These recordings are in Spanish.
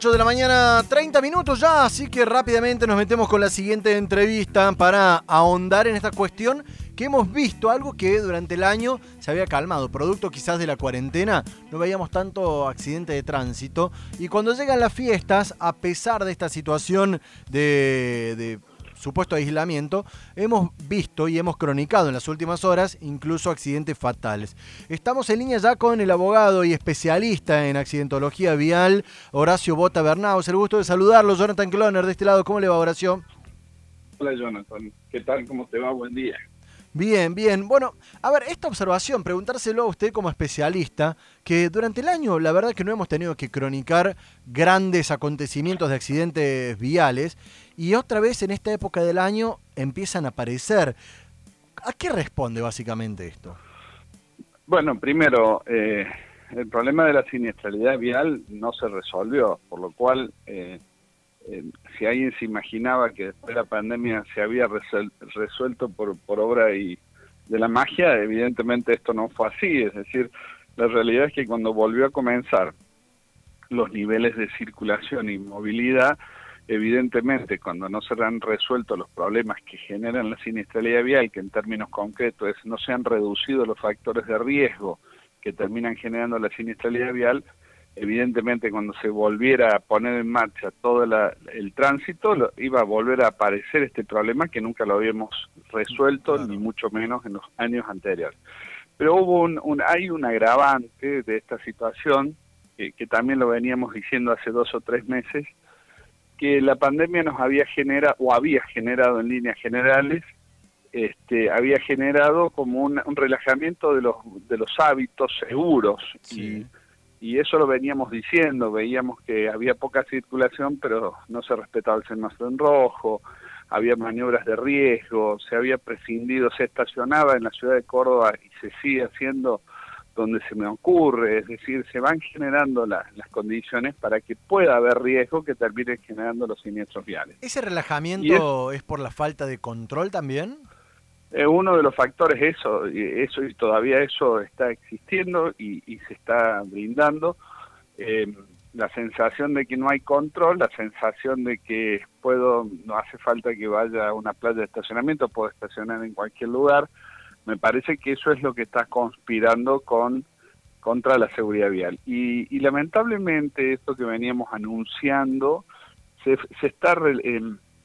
8 de la mañana, 30 minutos ya, así que rápidamente nos metemos con la siguiente entrevista para ahondar en esta cuestión que hemos visto, algo que durante el año se había calmado, producto quizás de la cuarentena, no veíamos tanto accidente de tránsito. Y cuando llegan las fiestas, a pesar de esta situación de, de supuesto aislamiento, hemos visto y hemos cronicado en las últimas horas incluso accidentes fatales. Estamos en línea ya con el abogado y especialista en accidentología vial, Horacio Bota Bernaus. El gusto de saludarlo, Jonathan Cloner, de este lado. ¿Cómo le va, Horacio? Hola, Jonathan. ¿Qué tal? ¿Cómo te va? Buen día. Bien, bien. Bueno, a ver, esta observación, preguntárselo a usted como especialista, que durante el año la verdad que no hemos tenido que cronicar grandes acontecimientos de accidentes viales y otra vez en esta época del año empiezan a aparecer. ¿A qué responde básicamente esto? Bueno, primero, eh, el problema de la siniestralidad vial no se resolvió, por lo cual... Eh, eh, si alguien se imaginaba que después de la pandemia se había resuelto por, por obra y de la magia, evidentemente esto no fue así. Es decir, la realidad es que cuando volvió a comenzar los niveles de circulación y movilidad, evidentemente cuando no se han resuelto los problemas que generan la siniestralidad vial, que en términos concretos es no se han reducido los factores de riesgo que terminan generando la siniestralidad vial, evidentemente cuando se volviera a poner en marcha todo el tránsito, iba a volver a aparecer este problema que nunca lo habíamos resuelto, ni mucho menos en los años anteriores. Pero hubo un, hay un agravante de esta situación, que, también lo veníamos diciendo hace dos o tres meses, que la pandemia nos había generado, o había generado en líneas generales, este, había generado como un, relajamiento de los, de los hábitos seguros. Y y eso lo veníamos diciendo, veíamos que había poca circulación, pero no se respetaba el semáforo en rojo, había maniobras de riesgo, se había prescindido, se estacionaba en la ciudad de Córdoba y se sigue haciendo donde se me ocurre, es decir, se van generando las condiciones para que pueda haber riesgo que termine generando los siniestros viales. ¿Ese relajamiento es por la falta de control también? Eh, uno de los factores eso, eso y todavía eso está existiendo y, se está brindando. Eh, la sensación de que no hay control, la sensación de que puedo, no hace falta que vaya a una playa de estacionamiento, puedo estacionar en cualquier lugar. Me parece que eso es lo que está conspirando con contra la seguridad vial. Y, lamentablemente esto que veníamos anunciando se, se está eh,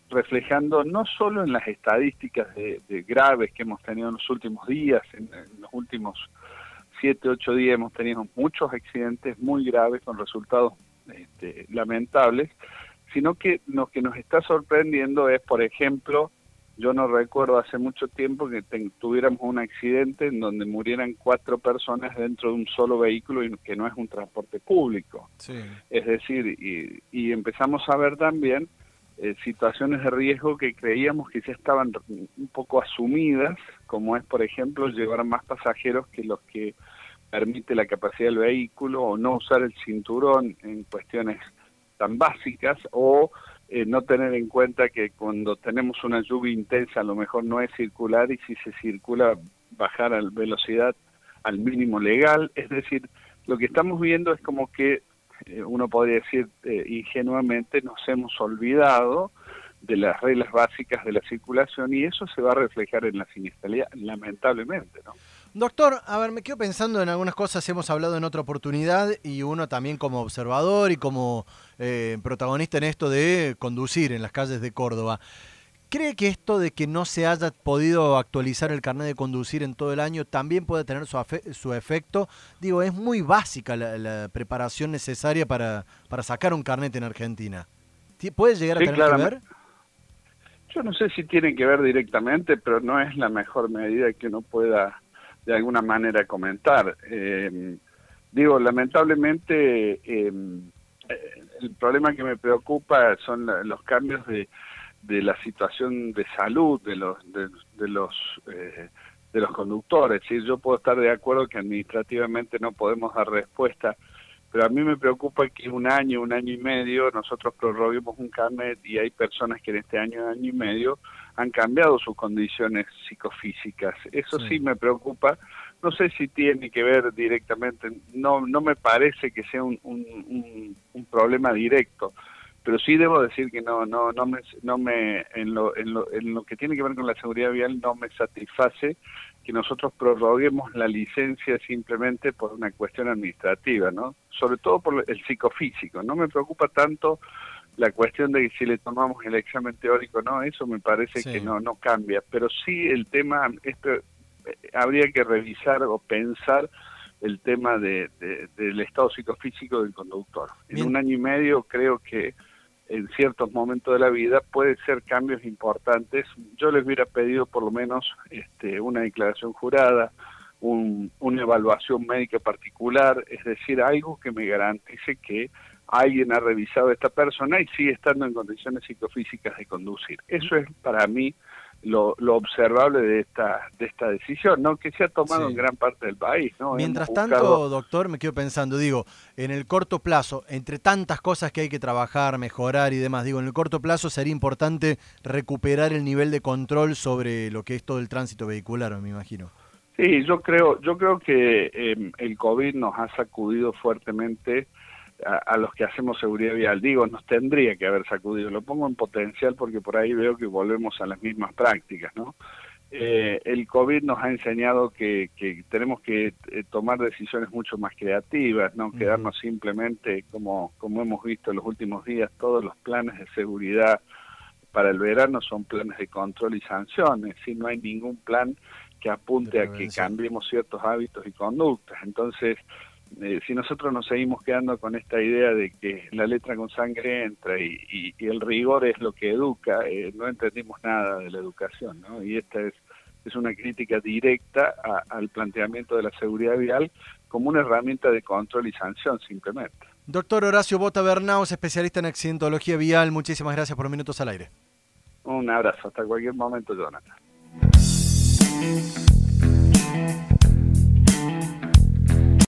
reflejando no solo en las estadísticas de, graves que hemos tenido en los últimos días, en, los últimos siete, ocho días hemos tenido muchos accidentes muy graves con resultados este, lamentables, sino que lo que nos está sorprendiendo es, por ejemplo, yo no recuerdo hace mucho tiempo que tuviéramos un accidente en donde murieran cuatro personas dentro de un solo vehículo y que no es un transporte público. Es decir, y, y empezamos a ver también eh, situaciones de riesgo que creíamos que ya estaban un poco asumidas, como es, por ejemplo, llevar más pasajeros que los que permite la capacidad del vehículo o no usar el cinturón en cuestiones tan básicas o eh, no tener en cuenta que cuando tenemos una lluvia intensa a lo mejor no es circular y si se circula bajar la velocidad al mínimo legal, es decir, lo que estamos viendo es como que eh, uno podría decir eh, ingenuamente, nos hemos olvidado de las reglas básicas de la circulación y eso se va a reflejar en la siniestralidad, lamentablemente, ¿no? Doctor, a ver, me quedo pensando en algunas cosas, hemos hablado en otra oportunidad y uno también como observador y como eh, protagonista en esto de conducir en las calles de Córdoba. ¿Cree que esto de que no se haya podido actualizar el carnet de conducir en todo el año también puede tener su, su efecto? Digo, es muy básica la, preparación necesaria para, para sacar un carnet en Argentina. ¿Puede llegar a tener que ver? Yo no sé si tiene que ver directamente, pero no es la mejor medida que uno pueda de alguna manera comentar. Eh, digo, lamentablemente eh, el problema que me preocupa son los cambios de de la situación de salud de los de, los eh, de los conductores. ¿sí? Yo puedo estar de acuerdo que administrativamente no podemos dar respuesta, pero a mí me preocupa que un año, un año y medio, nosotros prorroguemos un carnet y hay personas que en este año, año y medio han cambiado sus condiciones psicofísicas. Eso sí, me preocupa. No sé si tiene que ver directamente, no no me parece que sea un, un un problema directo pero sí debo decir que no no no me no me en lo, en lo, en lo que tiene que ver con la seguridad vial no me satisface que nosotros prorroguemos la licencia simplemente por una cuestión administrativa, ¿no? Sobre todo por el psicofísico. No me preocupa tanto la cuestión de que si le tomamos el examen teórico, no, eso me parece que no no cambia, pero sí el tema esto eh, habría que revisar o pensar el tema de, del estado psicofísico del conductor. En un año y medio creo que en ciertos momentos de la vida puede ser cambios importantes. Yo les hubiera pedido por lo menos este, una declaración jurada, una evaluación médica particular, es decir, algo que me garantice que alguien ha revisado a esta persona y sigue estando en condiciones psicofísicas de conducir. Eso es para mí lo, observable de esta de esta decisión, ¿no? Que se ha tomado en gran parte del país, ¿no? Mientras tanto, doctor, me quedo pensando, digo, en el corto plazo, entre tantas cosas que hay que trabajar, mejorar y demás, digo, en el corto plazo sería importante recuperar el nivel de control sobre lo que es todo el tránsito vehicular, me imagino. Sí, yo creo, yo creo que em, el COVID nos ha sacudido fuertemente a, los que hacemos seguridad vial. Digo, nos tendría que haber sacudido. Lo pongo en potencial porque por ahí veo que volvemos a las mismas prácticas, ¿no? Eh, el COVID nos ha enseñado que, tenemos que eh, tomar decisiones mucho más creativas, no quedarnos simplemente como, como hemos visto en los últimos días, todos los planes de seguridad para el verano son planes de control y sanciones, si no hay ningún plan que apunte a que cambiemos ciertos hábitos y conductas. Entonces, eh, si nosotros nos seguimos quedando con esta idea de que la letra con sangre entra y, el rigor es lo que educa, eh, no entendimos nada de la educación, ¿no? Y esta es, es una crítica directa al planteamiento de la seguridad vial como una herramienta de control y sanción simplemente. Doctor Horacio Bota Bernaus, especialista en accidentología vial, muchísimas gracias por minutos al aire. Un abrazo, hasta cualquier momento, Jonathan.